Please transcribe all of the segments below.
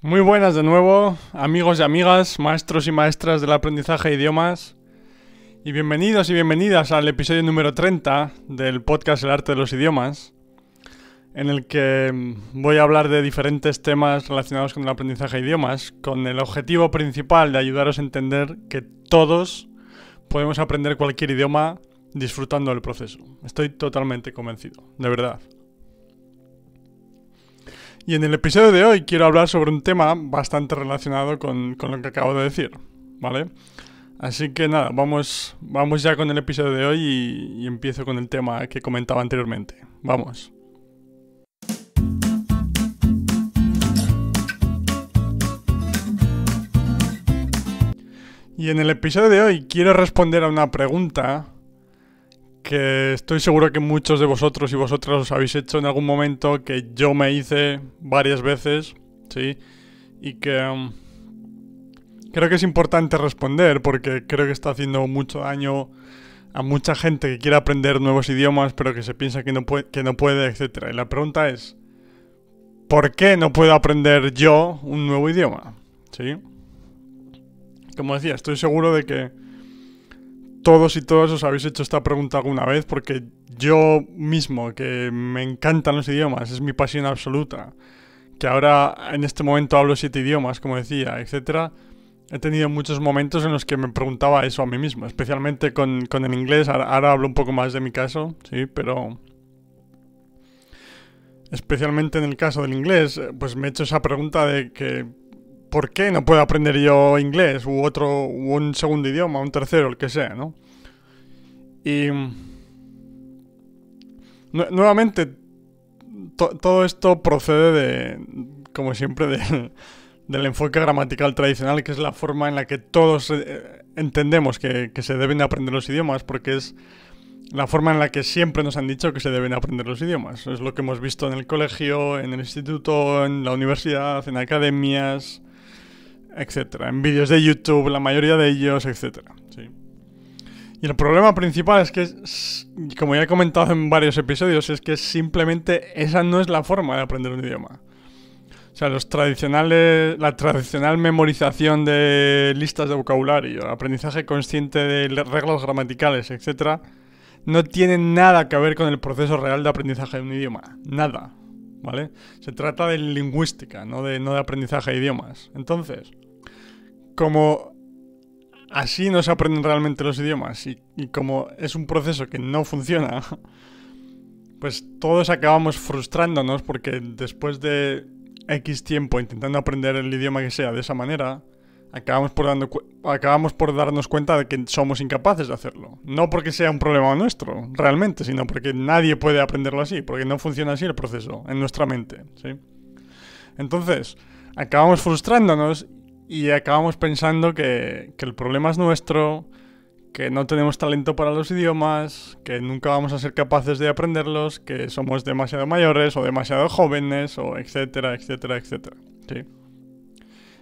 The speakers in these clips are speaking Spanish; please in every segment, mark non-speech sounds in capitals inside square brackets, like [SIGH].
Muy buenas de nuevo, amigos y amigas, maestros y maestras del aprendizaje de idiomas. Y bienvenidos y bienvenidas al episodio número 30 del podcast El arte de los idiomas, en el que voy a hablar de diferentes temas relacionados con el aprendizaje de idiomas, con el objetivo principal de ayudaros a entender que todos podemos aprender cualquier idioma disfrutando del proceso. Estoy totalmente convencido, de verdad. Y en el episodio de hoy quiero hablar sobre un tema bastante relacionado con, lo que acabo de decir, ¿vale? Así que nada, vamos, vamos ya con el episodio de hoy y, y empiezo con el tema que comentaba anteriormente. Vamos. Y en el episodio de hoy quiero responder a una pregunta que estoy seguro que muchos de vosotros y vosotras os habéis hecho en algún momento, que yo me hice varias veces, ¿sí? Y que um, creo que es importante responder porque creo que está haciendo mucho daño a mucha gente que quiere aprender nuevos idiomas pero que se piensa que no puede, que no puede etc. Y la pregunta es, ¿por qué no puedo aprender yo un nuevo idioma? ¿Sí? Como decía, estoy seguro de que todos y todas os habéis hecho esta pregunta alguna vez porque yo mismo, que me encantan los idiomas, es mi pasión absoluta, que ahora en este momento hablo siete idiomas, como decía, etcétera, he tenido muchos momentos en los que me preguntaba eso a mí mismo, especialmente con, el inglés, ahora, ahora, hablo un poco más de mi caso, sí, pero... Especialmente en el caso del inglés, pues me he hecho esa pregunta de que ¿por qué no puedo aprender yo inglés u otro, u un segundo idioma, un tercero, el que sea, ¿no? Y nuevamente todo esto procede de, como siempre, [LAUGHS] de, del enfoque gramatical tradicional, que es la forma en la que todos eh, entendemos que, que se deben aprender los idiomas, porque es la forma en la que siempre nos han dicho que se deben aprender los idiomas. Es lo que hemos visto en el colegio, en el instituto, en la universidad, en academias, etcétera, en vídeos de YouTube, la mayoría de ellos, etcétera. Y el problema principal es que, como ya he comentado en varios episodios, es que simplemente esa no es la forma de aprender un idioma. O sea, los tradicionales, la tradicional memorización de listas de vocabulario, aprendizaje consciente de reglas gramaticales, etcétera, no tienen nada que ver con el proceso real de aprendizaje de un idioma. Nada. ¿Vale? Se trata de lingüística, no de, no de aprendizaje de idiomas. Entonces, como así no se aprenden realmente los idiomas y, como es un proceso que no funciona, [LAUGHS] pues todos acabamos frustrándonos porque después de X tiempo intentando aprender el idioma que sea de esa manera, acabamos por, dando, acabamos por darnos cuenta de que somos incapaces de hacerlo. No porque sea un problema nuestro, realmente, sino porque nadie puede aprenderlo así, porque no funciona así el proceso en nuestra mente. ¿sí? Entonces, acabamos frustrándonos y acabamos pensando que, el problema es nuestro, que no tenemos talento para los idiomas, que nunca vamos a ser capaces de aprenderlos, que somos demasiado mayores o demasiado jóvenes, o etcétera, etcétera, etcétera. ¿sí?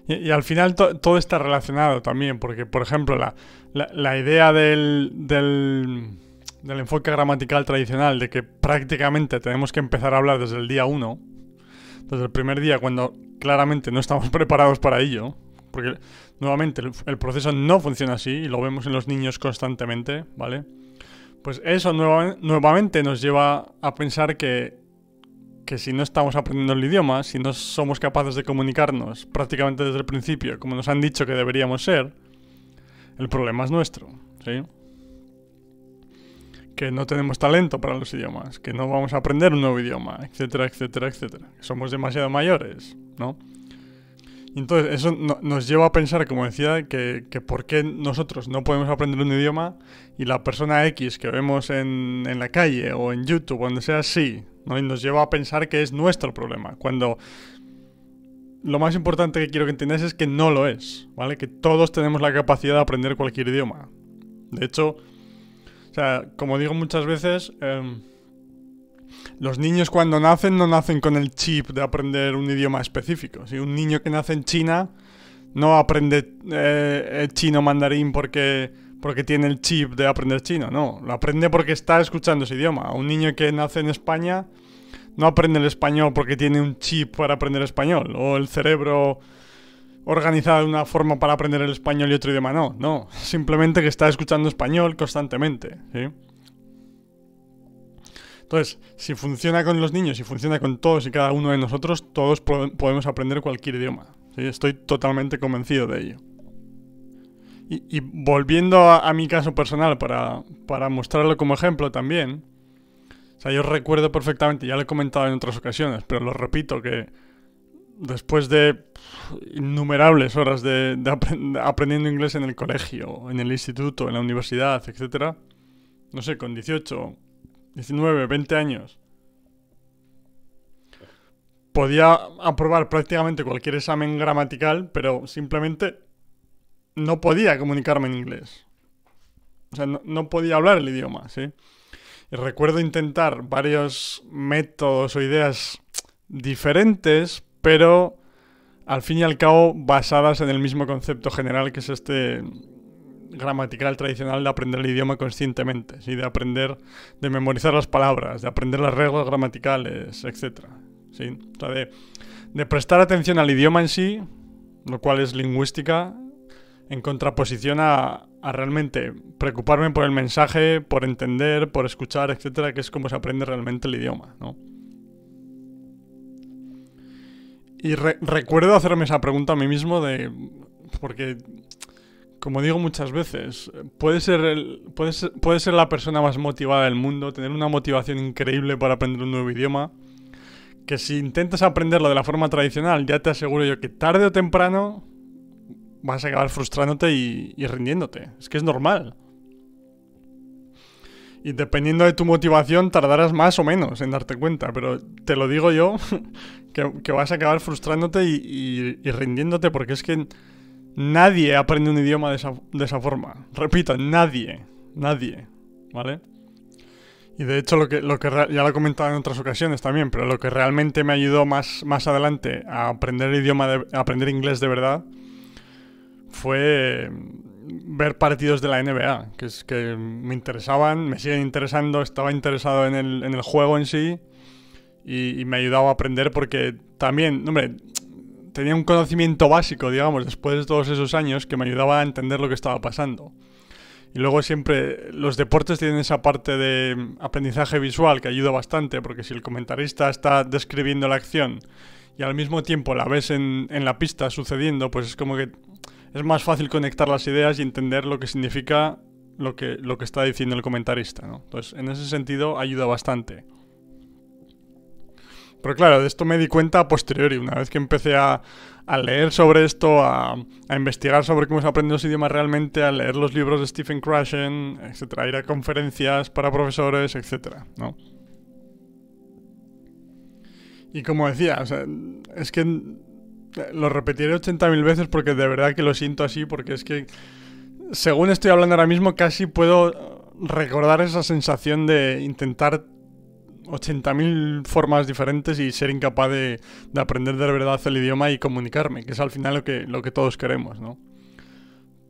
Y, al final todo está relacionado también, porque por ejemplo la, la, idea del, del, del, enfoque gramatical tradicional, de que prácticamente tenemos que empezar a hablar desde el día uno, desde el primer día, cuando claramente no estamos [LAUGHS] preparados para ello, porque nuevamente el, proceso no funciona así y lo vemos en los niños constantemente, ¿vale? Pues eso nuevamente nos lleva a pensar que, que si no estamos aprendiendo el idioma, si no somos capaces de comunicarnos prácticamente desde el principio, como nos han dicho que deberíamos ser, el problema es nuestro, ¿sí? que no tenemos talento para los idiomas, que no vamos a aprender un nuevo idioma, etcétera, etcétera, etcétera. Somos demasiado mayores, ¿no? Entonces eso nos lleva a pensar, como decía, que, que, por qué nosotros no podemos aprender un idioma y la persona X que vemos en, en la calle o en YouTube, donde sea, sí. ¿no? Y nos lleva a pensar que es nuestro problema. Cuando lo más importante que quiero que entendáis es que no lo es, ¿vale? Que todos tenemos la capacidad de aprender cualquier idioma. De hecho, o sea, como digo muchas veces... Eh, los niños cuando nacen no nacen con el chip de aprender un idioma específico. Si un niño que nace en China no aprende eh, chino mandarín porque, porque tiene el chip de aprender chino, no. Lo aprende porque está escuchando ese idioma. Un niño que nace en España no aprende el español porque tiene un chip para aprender español, o el cerebro organizado de una forma para aprender el español y otro idioma no, no, simplemente que está escuchando español constantemente. Entonces, si funciona con los niños y funciona con todos y cada uno de nosotros, todos podemos aprender cualquier idioma. Estoy totalmente convencido de ello. Y, volviendo a, mi caso personal, para, para mostrarlo como ejemplo también, o sea, yo recuerdo perfectamente, ya lo he comentado en otras ocasiones, pero lo repito, que después de innumerables horas de, aprendiendo inglés en el colegio, en el instituto, en la universidad, etc., no sé, con 18, 19, 20 años, podía aprobar prácticamente cualquier examen gramatical, pero simplemente no podía comunicarme en inglés. O sea, no, podía hablar el idioma, ¿sí? Y recuerdo intentar varios métodos o ideas diferentes, pero al fin y al cabo basadas en el mismo concepto general que es este gramatical tradicional de aprender el idioma conscientemente, ¿sí? de aprender, de memorizar las palabras, de aprender las reglas gramaticales, etc. ¿sí? O sea, de, de prestar atención al idioma en sí, lo cual es lingüística, en contraposición a, realmente preocuparme por el mensaje, por entender, por escuchar, etcétera, que es como se aprende realmente el idioma, ¿no? Y recuerdo hacerme esa pregunta a mí mismo de... Porque como digo muchas veces, puede ser, la persona más motivada del mundo, tener una motivación increíble para aprender un nuevo idioma, que si intentas aprenderlo de la forma tradicional, ya te aseguro yo que tarde o temprano vas a acabar frustrándote y, y rindiéndote. Es que es normal. Y dependiendo de tu motivación tardarás más o menos en darte cuenta, pero te lo digo yo, [LAUGHS] que, vas a acabar frustrándote y, y rindiéndote porque es que Nadie aprende un idioma de esa, forma. Repito, nadie. Nadie. ¿Vale? Y de hecho, lo que, lo que ya lo he comentado en otras ocasiones también, pero lo que realmente me ayudó más, más adelante a aprender el idioma, de, a aprender inglés de verdad, fue ver partidos de la NBA, que es que me interesaban, me siguen interesando, estaba interesado en el, en el juego en sí y, y, me ayudaba a aprender porque también, hombre, tenía un conocimiento básico, digamos, después de todos esos años que me ayudaba a entender lo que estaba pasando. Y luego siempre los deportes tienen esa parte de aprendizaje visual que ayuda bastante, porque si el comentarista está describiendo la acción y al mismo tiempo la ves en, la pista sucediendo, pues es como que es más fácil conectar las ideas y entender lo que significa lo que, lo que está diciendo el comentarista. ¿no? Entonces, en ese sentido, ayuda bastante. Pero claro, de esto me di cuenta a posteriori, una vez que empecé a, leer sobre esto, a, investigar sobre cómo se aprende los idiomas realmente, a leer los libros de Stephen Krashen, etcétera, ir a conferencias para profesores, etcétera, ¿no? Y como decía, es que lo repetiré 80.000 veces porque de verdad que lo siento así, porque es que según estoy hablando ahora mismo casi puedo recordar esa sensación de intentar 80.000 formas diferentes y ser incapaz de, aprender de verdad el idioma y comunicarme, que es al final lo que, lo que todos queremos, ¿no?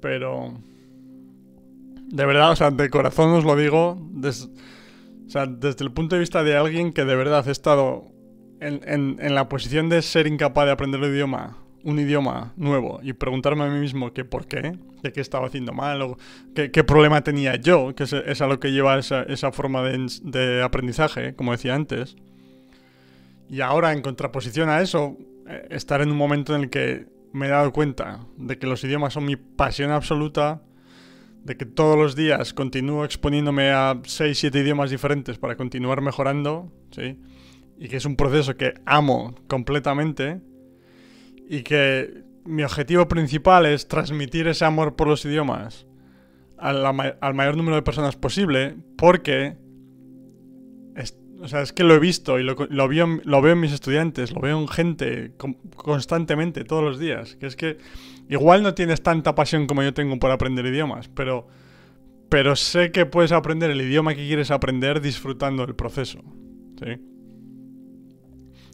Pero... De verdad, o sea, de corazón os lo digo, o sea, desde el punto de vista de alguien que de verdad he estado en, en la posición de ser incapaz de aprender el idioma un idioma nuevo y preguntarme a mí mismo que por qué, que qué estaba haciendo mal o qué, problema tenía yo, que es, a lo que lleva esa, esa forma de, aprendizaje, como decía antes. Y ahora, en contraposición a eso, eh, estar en un momento en el que me he dado cuenta de que los idiomas son mi pasión absoluta, de que todos los días continúo exponiéndome a 6, 7 idiomas diferentes para continuar mejorando, ¿sí? Y que es un proceso que amo completamente y que mi objetivo principal es transmitir ese amor por los idiomas al, mayor número de personas posible, porque es, o sea, es que lo he visto y lo, lo, veo, lo veo en mis estudiantes, lo veo en gente constantemente, todos los días, que es que igual no tienes tanta pasión como yo tengo por aprender idiomas, pero, pero sé que puedes aprender el idioma que quieres aprender disfrutando del proceso. ¿sí?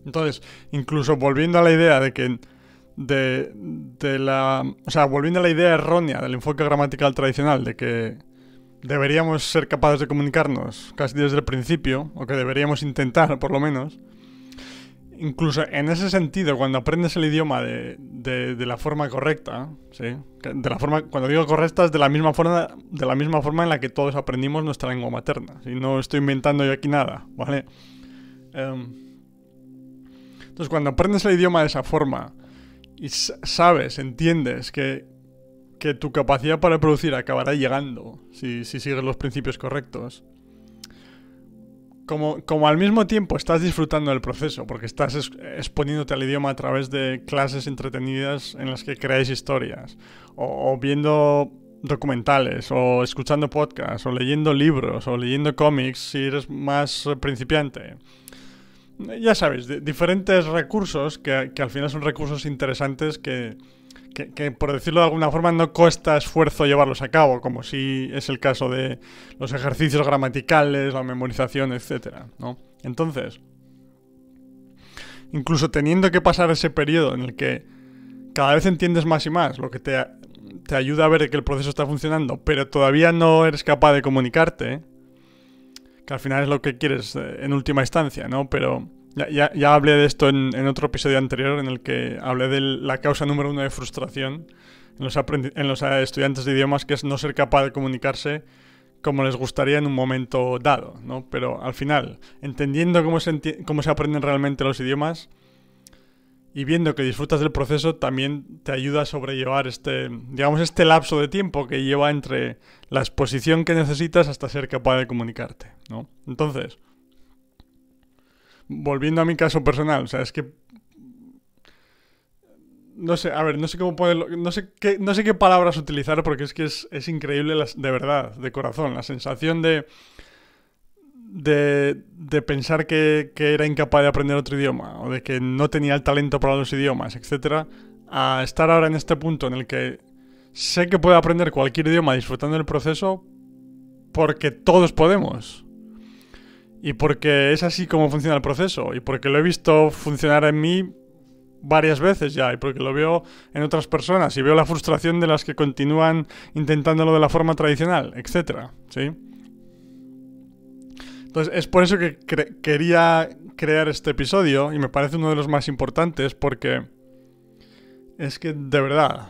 Entonces, incluso volviendo a la idea de que de, de la... O sea, volviendo a la idea errónea del enfoque gramatical tradicional, de que deberíamos ser capaces de comunicarnos casi desde el principio, o que deberíamos intentar por lo menos, incluso en ese sentido, cuando aprendes el idioma de, la forma correcta, ¿sí? De la forma, cuando digo correcta es de la misma forma, de la misma forma en la que todos aprendimos nuestra lengua materna. Si no estoy inventando yo aquí nada, ¿vale? Em, entonces, cuando aprendes el idioma de esa forma y sabes, entiendes que, que tu capacidad para producir acabará llegando si, si sigues los principios correctos, como, al mismo tiempo estás disfrutando del proceso, porque estás exponiéndote al idioma a través de clases entretenidas en las que creáis historias, o, viendo documentales, o escuchando podcasts, o leyendo libros, o leyendo cómics si eres más principiante. Ya sabes, diferentes recursos que, que al final son recursos interesantes que, que, por decirlo de alguna forma no cuesta esfuerzo llevarlos a cabo, como si es el caso de los ejercicios gramaticales, la memorización, etc. ¿no? Entonces, incluso teniendo que pasar ese periodo en el que cada vez entiendes más y más, lo que te, te ayuda a ver que el proceso está funcionando, pero todavía no eres capaz de comunicarte, que al final es lo que quieres eh, en última instancia, ¿no? Pero ya, ya, hablé de esto en, otro episodio anterior en el que hablé de la causa número uno de frustración en los, en los eh, estudiantes de idiomas, que es no ser capaz de comunicarse como les gustaría en un momento dado, ¿no? Pero al final, entendiendo cómo se, cómo se aprenden realmente los idiomas y viendo que disfrutas del proceso, también te ayuda a sobrellevar este, digamos, este lapso de tiempo que lleva entre la exposición que necesitas hasta ser capaz de comunicarte, ¿no? Entonces, volviendo a mi caso personal, o sea, es que no sé, a ver, no sé cómo ponerlo, no sé qué, no sé qué palabras utilizar porque es que es, increíble, de verdad, de corazón, la sensación de, de, de pensar que, que, era incapaz de aprender otro idioma o de que no tenía el talento para los idiomas, etcétera, a estar ahora en este punto en el que sé que puedo aprender cualquier idioma disfrutando del proceso porque todos podemos. Y porque es así como funciona el proceso. Y porque lo he visto funcionar en mí varias veces ya. Y porque lo veo en otras personas. Y veo la frustración de las que continúan intentándolo de la forma tradicional, etc. ¿Sí? Entonces es por eso que quería crear este episodio. Y me parece uno de los más importantes. Porque es que de verdad,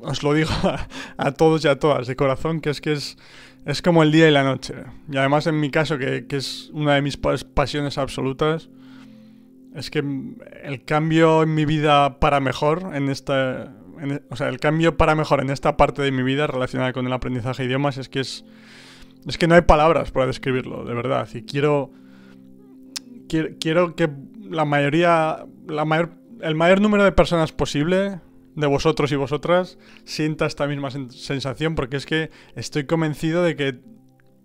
os lo digo [LAUGHS] a, todos y a todas de corazón, que es que es, es como el día y la noche. Y además en mi caso, que, es una de mis pasiones absolutas, es que el cambio en mi vida para mejor, en esta... E, o sea, el cambio para mejor en esta parte de mi vida relacionada con el aprendizaje de idiomas es que es... Es que no hay palabras para describirlo, de verdad. Y quiero... Quiero, que la mayoría... La mayor, el mayor número de personas posible de vosotros y vosotras sienta esta misma sensación porque es que estoy convencido de que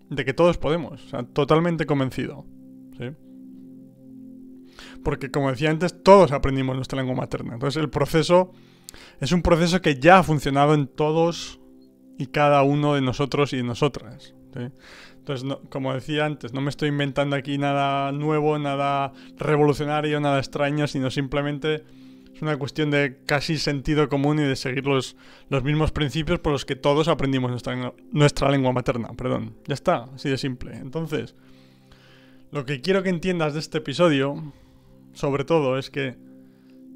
de que todos podemos, o sea, totalmente convencido, ¿sí? Porque como decía antes, todos aprendimos nuestra lengua materna. Entonces, el proceso es un proceso que ya ha funcionado en todos y cada uno de nosotros y de nosotras, Entonces, como decía antes, no me estoy inventando aquí nada nuevo, nada revolucionario, nada extraño, sino simplemente es una cuestión de casi sentido común y de seguir los, mismos principios por los que todos aprendimos nuestra, nuestra lengua materna. Perdón. Ya está, así de simple. Entonces, lo que quiero que entiendas de este episodio, sobre todo, es que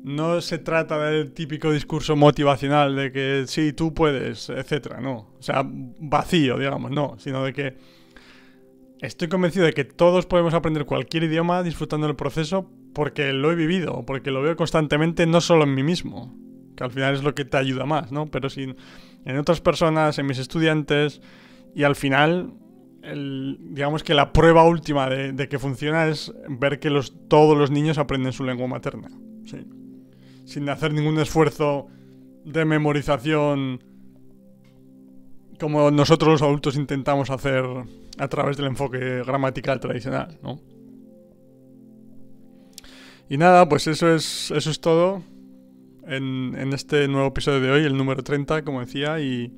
no se trata del típico discurso motivacional de que sí, tú puedes, etcétera, no. O sea, vacío, digamos, no. Sino de que estoy convencido de que todos podemos aprender cualquier idioma disfrutando del proceso porque lo he vivido, porque lo veo constantemente, no solo en mí mismo, que al final es lo que te ayuda más, ¿no? Pero sí en otras personas, en mis estudiantes, y al final, digamos que la prueba última de, que funciona es ver que los, todos los niños aprenden su lengua materna, ¿sí? Sin hacer ningún esfuerzo de memorización como nosotros los adultos intentamos hacer a través del enfoque gramatical tradicional, ¿no? Y nada, pues eso es, eso es todo en, en este nuevo episodio de hoy, el número 30, como decía. Y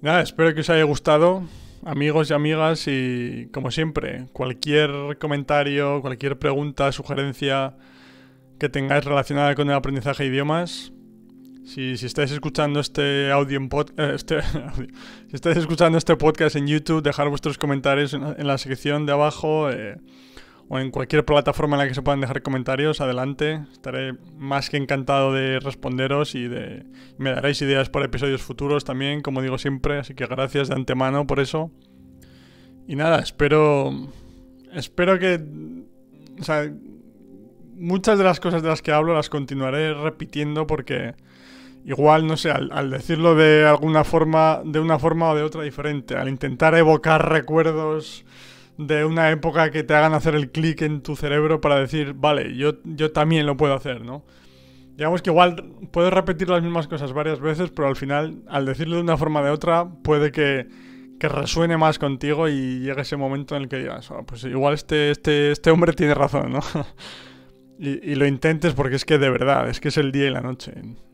nada, espero que os haya gustado, amigos y amigas. Y como siempre, cualquier comentario, cualquier pregunta, sugerencia que tengáis relacionada con el aprendizaje de idiomas, si, si, estáis escuchando este audio en eh, este, [LAUGHS] si estáis escuchando este podcast en YouTube, dejar vuestros comentarios en, la sección de abajo. Eh, o en cualquier plataforma en la que se puedan dejar comentarios, adelante. Estaré más que encantado de responderos y de me daréis ideas para episodios futuros también, como digo siempre, así que gracias de antemano por eso. Y nada, espero espero que muchas de las cosas de las que hablo las continuaré repitiendo porque igual, no sé, al, decirlo de alguna forma, de una forma o de otra diferente, al intentar evocar recuerdos de una época que te hagan hacer el clic en tu cerebro para decir, vale, yo, yo también lo puedo hacer, ¿no? Digamos que igual puedes repetir las mismas cosas varias veces, pero al final, al decirlo de una forma o de otra, puede que, que resuene más contigo y llegue ese momento en el que digas, oh, pues igual este, este, este hombre tiene razón, ¿no? [LAUGHS] Y, lo intentes porque es que de verdad, es que es el día y la noche.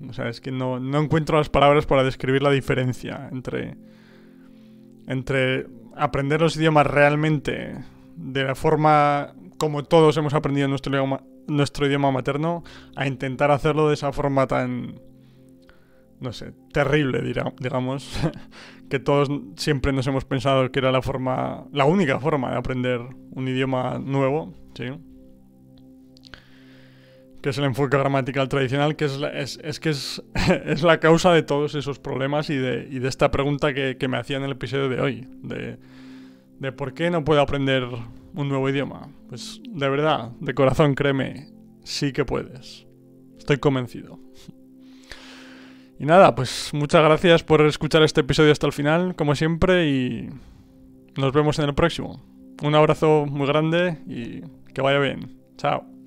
O sea, es que no, encuentro las palabras para describir la diferencia entre, entre aprender los idiomas realmente de la forma como todos hemos aprendido nuestro idioma, nuestro idioma materno a intentar hacerlo de esa forma tan, no sé, terrible, digamos, [LAUGHS] que todos siempre nos hemos pensado que era la forma, la única forma de aprender un idioma nuevo, ¿sí? Que es el enfoque gramatical tradicional, que es, es, que es, [LAUGHS] es, la causa de todos esos problemas y de, y de esta pregunta que, que, me hacía en el episodio de hoy, de, de por qué no puedo aprender un nuevo idioma. Pues de verdad, de corazón, créeme, sí que puedes. Estoy convencido. Y nada, pues muchas gracias por escuchar este episodio hasta el final, como siempre, y nos vemos en el próximo. Un abrazo muy grande y que vaya bien. Chao.